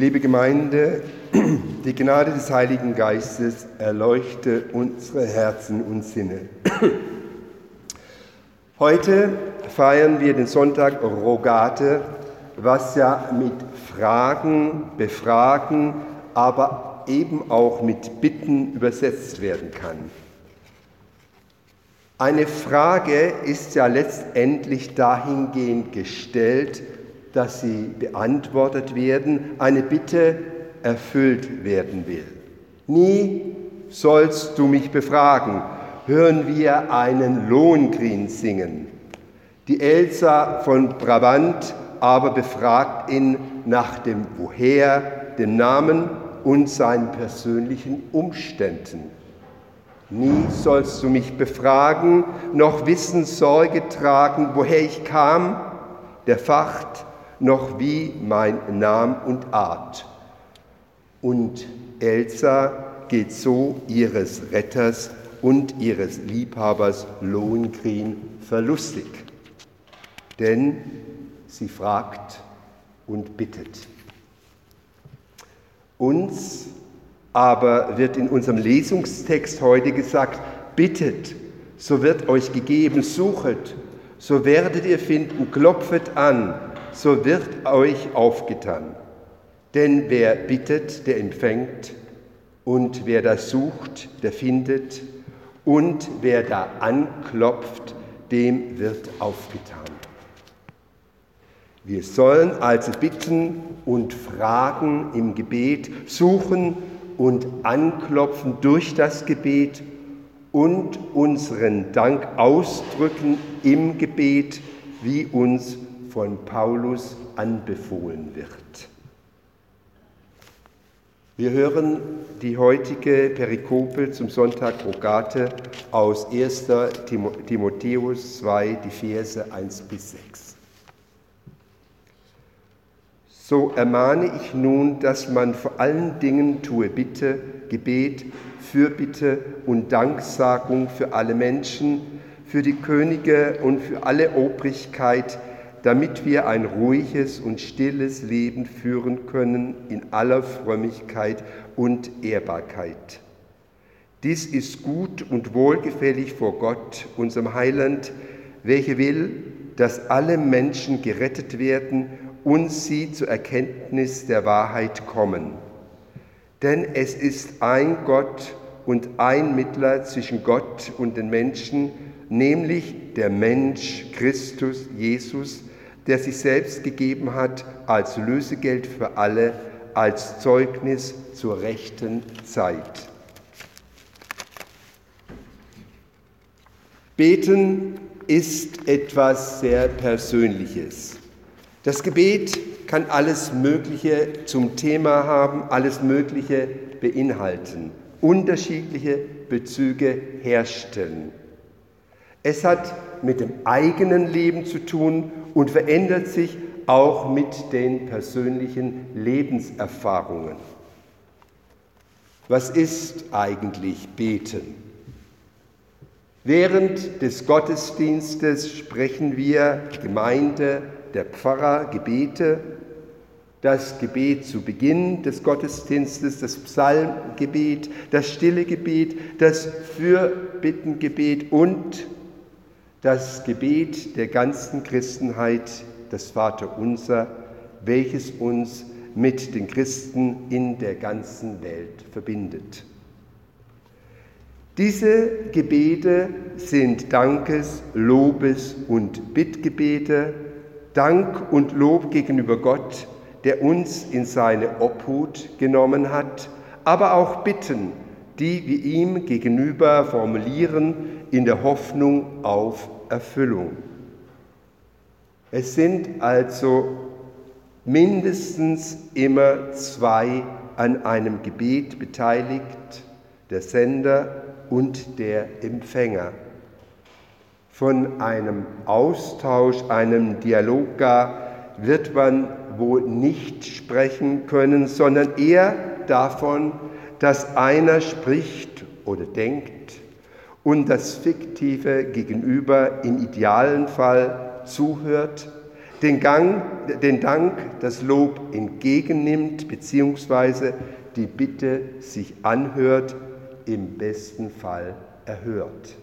Liebe Gemeinde, die Gnade des Heiligen Geistes erleuchte unsere Herzen und Sinne. Heute feiern wir den Sonntag Rogate, was ja mit Fragen, Befragen, aber eben auch mit Bitten übersetzt werden kann. Eine Frage ist ja letztendlich dahingehend gestellt, dass sie beantwortet werden, eine Bitte erfüllt werden will. Nie sollst du mich befragen, hören wir einen Lohengrin singen. Die Elsa von Brabant aber befragt ihn nach dem Woher, dem Namen und seinen persönlichen Umständen. Nie sollst du mich befragen, noch Wissen Sorge tragen, woher ich kam, der Facht, noch wie mein Name und Art. Und Elsa geht so ihres Retters und ihres Liebhabers Lohengrin verlustig. Denn sie fragt und bittet. Uns aber wird in unserem Lesungstext heute gesagt, bittet, so wird euch gegeben, suchet, so werdet ihr finden, klopfet an, so wird euch aufgetan. Denn wer bittet, der empfängt, und wer da sucht, der findet, und wer da anklopft, dem wird aufgetan. Wir sollen also bitten und fragen im Gebet, suchen und anklopfen durch das Gebet und unseren Dank ausdrücken im Gebet, wie uns von Paulus anbefohlen wird. Wir hören die heutige Perikope zum Sonntag Rogate aus 1. Timotheus 2, die Verse 1 bis 6. So ermahne ich nun, dass man vor allen Dingen tue Bitte, Gebet, Fürbitte und Danksagung für alle Menschen, für die Könige und für alle Obrigkeit, damit wir ein ruhiges und stilles Leben führen können in aller Frömmigkeit und Ehrbarkeit. Dies ist gut und wohlgefällig vor Gott, unserem Heiland, welcher will, dass alle Menschen gerettet werden und sie zur Erkenntnis der Wahrheit kommen. Denn es ist ein Gott und ein Mittler zwischen Gott und den Menschen, nämlich der Mensch Christus Jesus, der sich selbst gegeben hat als Lösegeld für alle, als Zeugnis zur rechten Zeit. Beten ist etwas sehr Persönliches. Das Gebet kann alles Mögliche zum Thema haben, alles Mögliche beinhalten, unterschiedliche Bezüge herstellen. Es hat mit dem eigenen Leben zu tun und verändert sich auch mit den persönlichen Lebenserfahrungen. Was ist eigentlich Beten? Während des Gottesdienstes sprechen wir Gemeinde, der Pfarrer Gebete, das Gebet zu Beginn des Gottesdienstes, das Psalmgebet, das stille Gebet, das Fürbittengebet und das Gebet der ganzen Christenheit, das Vaterunser, welches uns mit den Christen in der ganzen Welt verbindet. Diese Gebete sind Dankes-, Lobes- und Bittgebete, Dank und Lob gegenüber Gott, der uns in seine Obhut genommen hat, aber auch Bitten, die wir ihm gegenüber formulieren in der Hoffnung auf Erfüllung. Es sind also mindestens immer zwei an einem Gebet beteiligt, der Sender und der Empfänger. Von einem Austausch, einem Dialog gar wird man wohl nicht sprechen können, sondern eher davon, dass einer spricht oder denkt und das fiktive Gegenüber im idealen Fall zuhört, den, Gang, den Dank, das Lob entgegennimmt, beziehungsweise die Bitte sich anhört, im besten Fall erhört.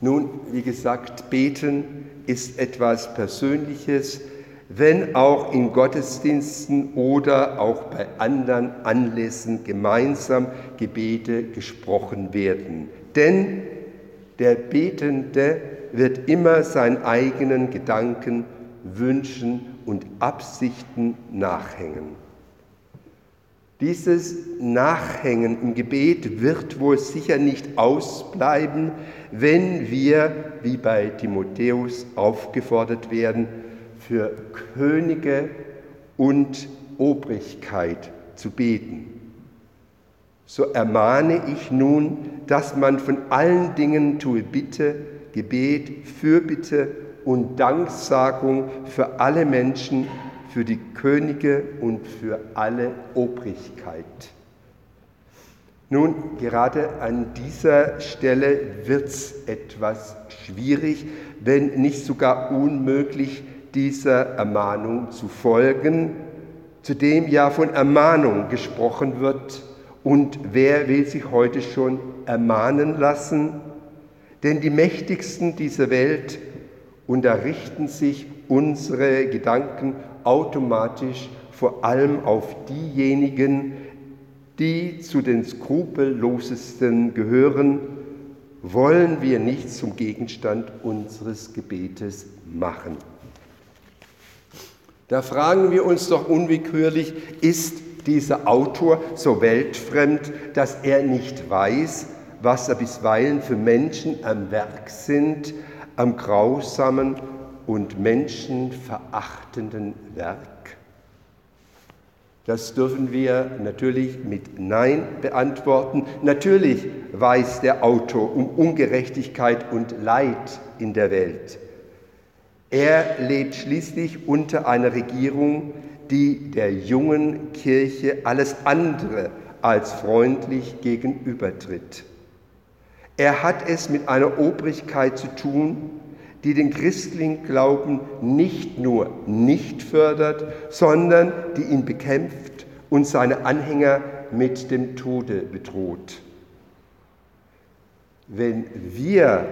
Nun, wie gesagt, beten ist etwas Persönliches, wenn auch in Gottesdiensten oder auch bei anderen Anlässen gemeinsam Gebete gesprochen werden. Denn der Betende wird immer seinen eigenen Gedanken, Wünschen und Absichten nachhängen. Dieses Nachhängen im Gebet wird wohl sicher nicht ausbleiben, wenn wir, wie bei Timotheus, aufgefordert werden, für Könige und Obrigkeit zu beten. So ermahne ich nun, dass man von allen Dingen tue Bitte, Gebet, Fürbitte und Danksagung für alle Menschen, für die Könige und für alle Obrigkeit. Nun, gerade an dieser Stelle wird es etwas schwierig, wenn nicht sogar unmöglich, dieser Ermahnung zu folgen, zu dem ja von Ermahnung gesprochen wird. Und wer will sich heute schon ermahnen lassen? Denn die Mächtigsten dieser Welt unterrichten sich unsere Gedanken automatisch vor allem auf diejenigen, die zu den skrupellosesten gehören, wollen wir nicht zum Gegenstand unseres Gebetes machen. Da fragen wir uns doch unwillkürlich, ist dieser Autor so weltfremd, dass er nicht weiß, was da bisweilen für Menschen am Werk sind, am grausamen und menschenverachtenden Werk? Das dürfen wir natürlich mit Nein beantworten. Natürlich weiß der Autor um Ungerechtigkeit und Leid in der Welt. Er lebt schließlich unter einer Regierung, die der jungen Kirche alles andere als freundlich gegenübertritt. Er hat es mit einer Obrigkeit zu tun, die den christlichen Glauben nicht nur nicht fördert, sondern die ihn bekämpft und seine Anhänger mit dem Tode bedroht. Wenn wir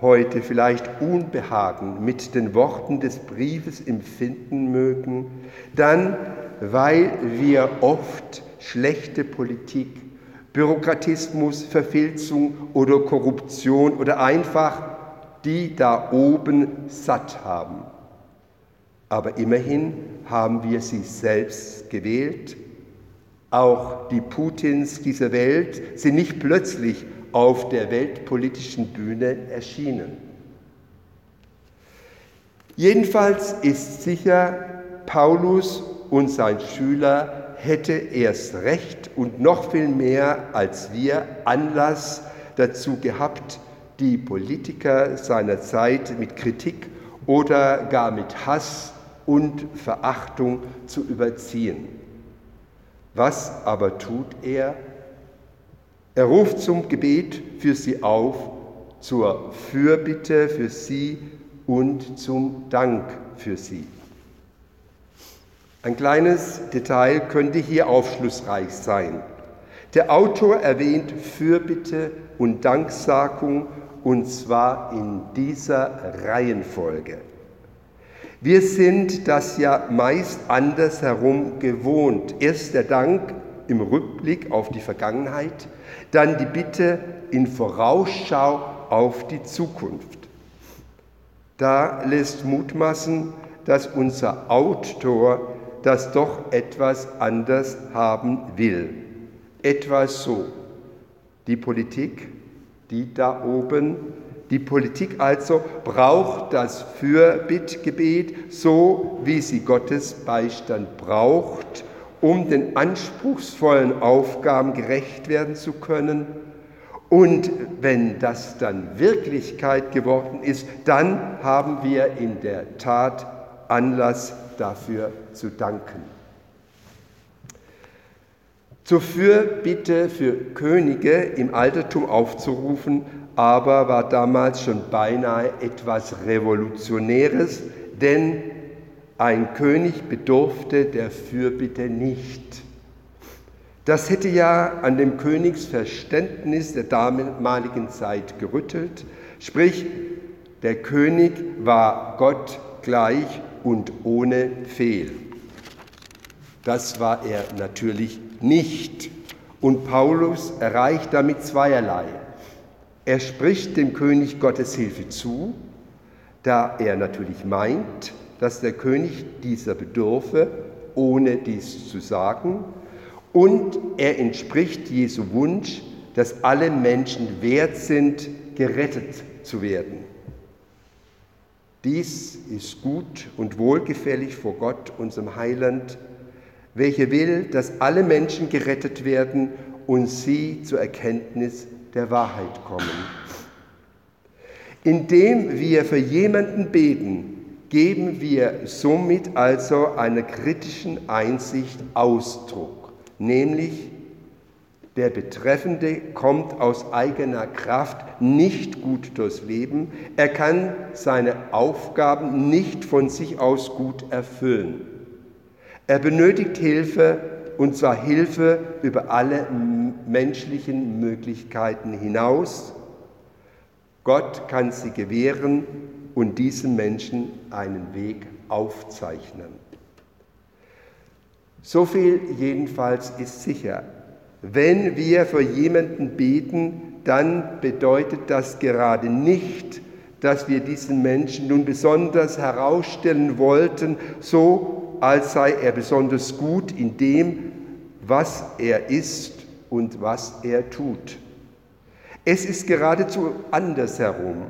heute vielleicht Unbehagen mit den Worten des Briefes empfinden mögen, dann weil wir oft schlechte Politik, Bürokratismus, Verfilzung oder Korruption oder einfach die da oben satt haben. Aber immerhin haben wir sie selbst gewählt. Auch die Putins dieser Welt sind nicht plötzlich auf der weltpolitischen Bühne erschienen. Jedenfalls ist sicher, Paulus und sein Schüler hätte erst recht und noch viel mehr als wir Anlass dazu gehabt, die Politiker seiner Zeit mit Kritik oder gar mit Hass und Verachtung zu überziehen. Was aber tut er? Er ruft zum Gebet für sie auf, zur Fürbitte für sie und zum Dank für sie. Ein kleines Detail könnte hier aufschlussreich sein. Der Autor erwähnt Fürbitte und Danksagung und zwar in dieser Reihenfolge. Wir sind das ja meist andersherum gewohnt. Erst der Dank im Rückblick auf die Vergangenheit, dann die Bitte in Vorausschau auf die Zukunft. Da lässt mutmaßen, dass unser Autor das doch etwas anders haben will. Etwas so. Die Politik, die da oben, die Politik also braucht das Fürbittgebet, so wie sie Gottes Beistand braucht, um den anspruchsvollen Aufgaben gerecht werden zu können. Und wenn das dann Wirklichkeit geworden ist, dann haben wir in der Tat Anlass dafür zu danken. Zur Fürbitte für Könige im Altertum aufzurufen, aber war damals schon beinahe etwas Revolutionäres, denn ein König bedurfte der Fürbitte nicht. Das hätte ja an dem Königsverständnis der damaligen Zeit gerüttelt, sprich, der König war Gott gleich und ohne Fehl. Das war er natürlich nicht. Und Paulus erreicht damit zweierlei. Er spricht dem König Gottes Hilfe zu, da er natürlich meint, dass der König dieser bedürfe, ohne dies zu sagen, und er entspricht Jesu Wunsch, dass alle Menschen wert sind, gerettet zu werden. Dies ist gut und wohlgefällig vor Gott, unserem Heiland, welcher will, dass alle Menschen gerettet werden und sie zur Erkenntnis der Wahrheit kommen. Indem wir für jemanden beten, geben wir somit also einer kritischen Einsicht Ausdruck, nämlich der Betreffende kommt aus eigener Kraft nicht gut durchs Leben, er kann seine Aufgaben nicht von sich aus gut erfüllen. Er benötigt Hilfe und zwar Hilfe über alle menschlichen Möglichkeiten hinaus. Gott kann sie gewähren und diesem Menschen einen Weg aufzeichnen. So viel jedenfalls ist sicher. Wenn wir für jemanden beten, dann bedeutet das gerade nicht, dass wir diesen Menschen nun besonders herausstellen wollten, so als sei er besonders gut in dem, was er ist und was er tut. Es ist geradezu andersherum.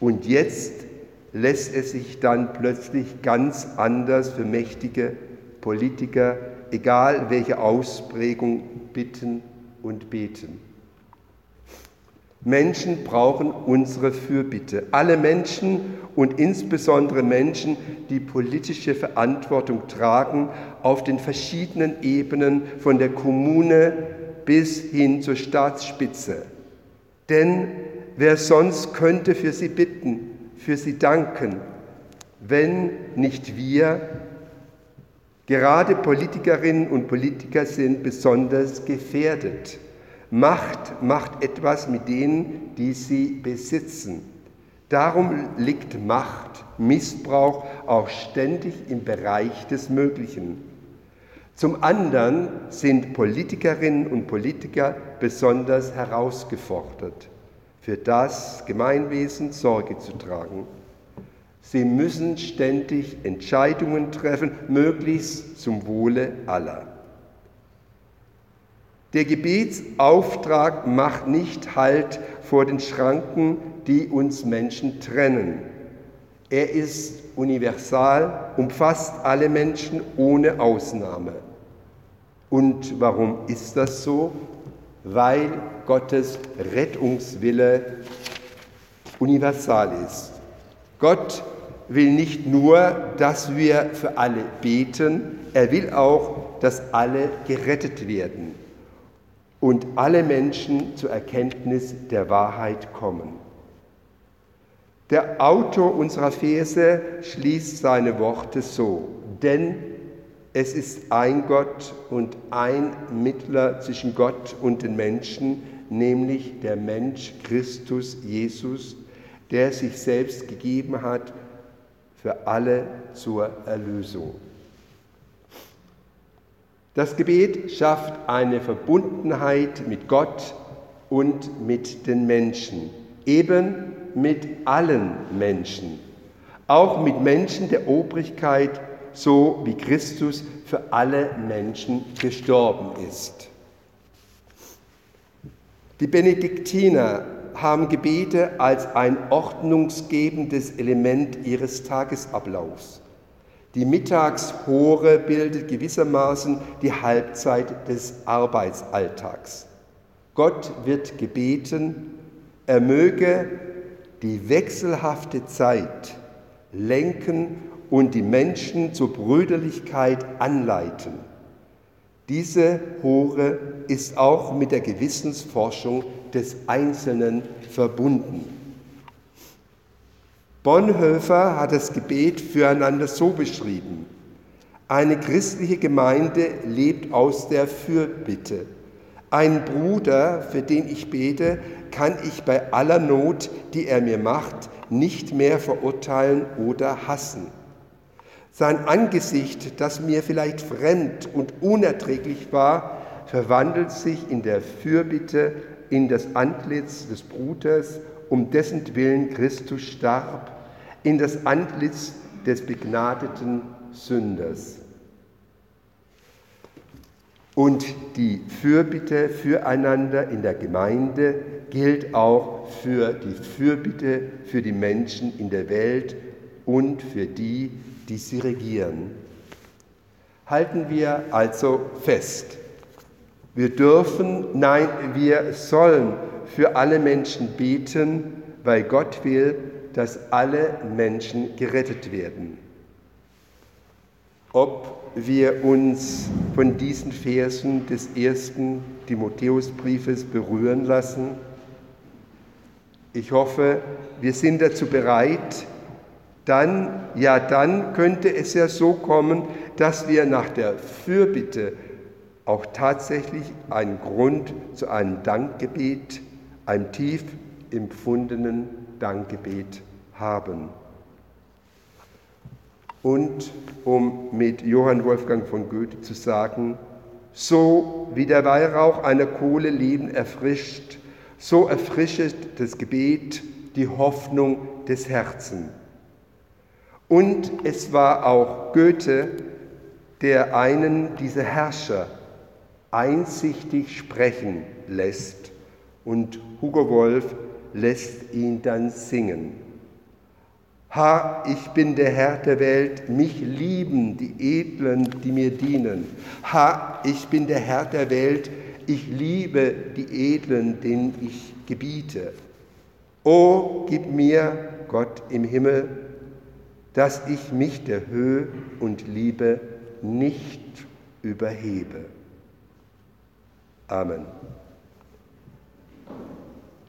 Und jetzt lässt es sich dann plötzlich ganz anders für mächtige Politiker, egal welche Ausprägung, bitten und beten. Menschen brauchen unsere Fürbitte. Alle Menschen und insbesondere Menschen, die politische Verantwortung tragen, auf den verschiedenen Ebenen von der Kommune bis hin zur Staatsspitze. Denn wer sonst könnte für sie bitten? Für sie danken, wenn nicht wir, gerade Politikerinnen und Politiker sind besonders gefährdet. Macht macht etwas mit denen, die sie besitzen. Darum liegt Macht, Missbrauch auch ständig im Bereich des Möglichen. Zum anderen sind Politikerinnen und Politiker besonders herausgefordert für das Gemeinwesen Sorge zu tragen. Sie müssen ständig Entscheidungen treffen, möglichst zum Wohle aller. Der Gebetsauftrag macht nicht Halt vor den Schranken, die uns Menschen trennen. Er ist universal, umfasst alle Menschen ohne Ausnahme. Und warum ist das so? Weil Gottes Rettungswille universal ist. Gott will nicht nur, dass wir für alle beten, er will auch, dass alle gerettet werden und alle Menschen zur Erkenntnis der Wahrheit kommen. Der Autor unserer Verse schließt seine Worte so, denn es ist ein Gott und ein Mittler zwischen Gott und den Menschen, nämlich der Mensch Christus Jesus, der sich selbst gegeben hat für alle zur Erlösung. Das Gebet schafft eine Verbundenheit mit Gott und mit den Menschen, eben mit allen Menschen, auch mit Menschen der Obrigkeit so wie Christus für alle Menschen gestorben ist. Die Benediktiner haben Gebete als ein ordnungsgebendes Element ihres Tagesablaufs. Die Mittagshore bildet gewissermaßen die Halbzeit des Arbeitsalltags. Gott wird gebeten, er möge die wechselhafte Zeit lenken und die Menschen zur Brüderlichkeit anleiten. Diese Hore ist auch mit der Gewissensforschung des Einzelnen verbunden. Bonhoeffer hat das Gebet füreinander so beschrieben. Eine christliche Gemeinde lebt aus der Fürbitte. Ein Bruder, für den ich bete, kann ich bei aller Not, die er mir macht, nicht mehr verurteilen oder hassen. Sein Angesicht, das mir vielleicht fremd und unerträglich war, verwandelt sich in der Fürbitte in das Antlitz des Bruders, um dessen Willen Christus starb, in das Antlitz des begnadeten Sünders. Und die Fürbitte füreinander in der Gemeinde gilt auch für die Fürbitte für die Menschen in der Welt und für die, die sie regieren. Halten wir also fest. Wir dürfen, nein, wir sollen für alle Menschen beten, weil Gott will, dass alle Menschen gerettet werden. Ob wir uns von diesen Versen des ersten Timotheusbriefes berühren lassen? Ich hoffe, wir sind dazu bereit. Dann, ja, dann könnte es ja so kommen, dass wir nach der Fürbitte auch tatsächlich einen Grund zu einem Dankgebet, einem tief empfundenen Dankgebet haben. Und um mit Johann Wolfgang von Goethe zu sagen, so wie der Weihrauch einer Kohle Leben erfrischt, so erfrischet das Gebet die Hoffnung des Herzens. Und es war auch Goethe, der einen dieser Herrscher einsichtig sprechen lässt und Hugo Wolf lässt ihn dann singen. Ha, ich bin der Herr der Welt, mich lieben die Edlen, die mir dienen. Ha, ich bin der Herr der Welt, ich liebe die Edlen, denen ich gebiete. O, gib mir, Gott im Himmel, dass ich mich der Höhe und Liebe nicht überhebe. Amen.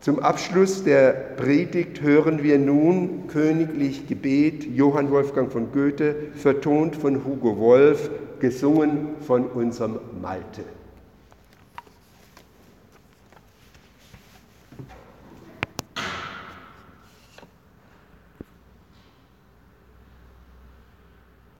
Zum Abschluss der Predigt hören wir nun Königlich Gebet Johann Wolfgang von Goethe, vertont von Hugo Wolf, gesungen von unserem Malte.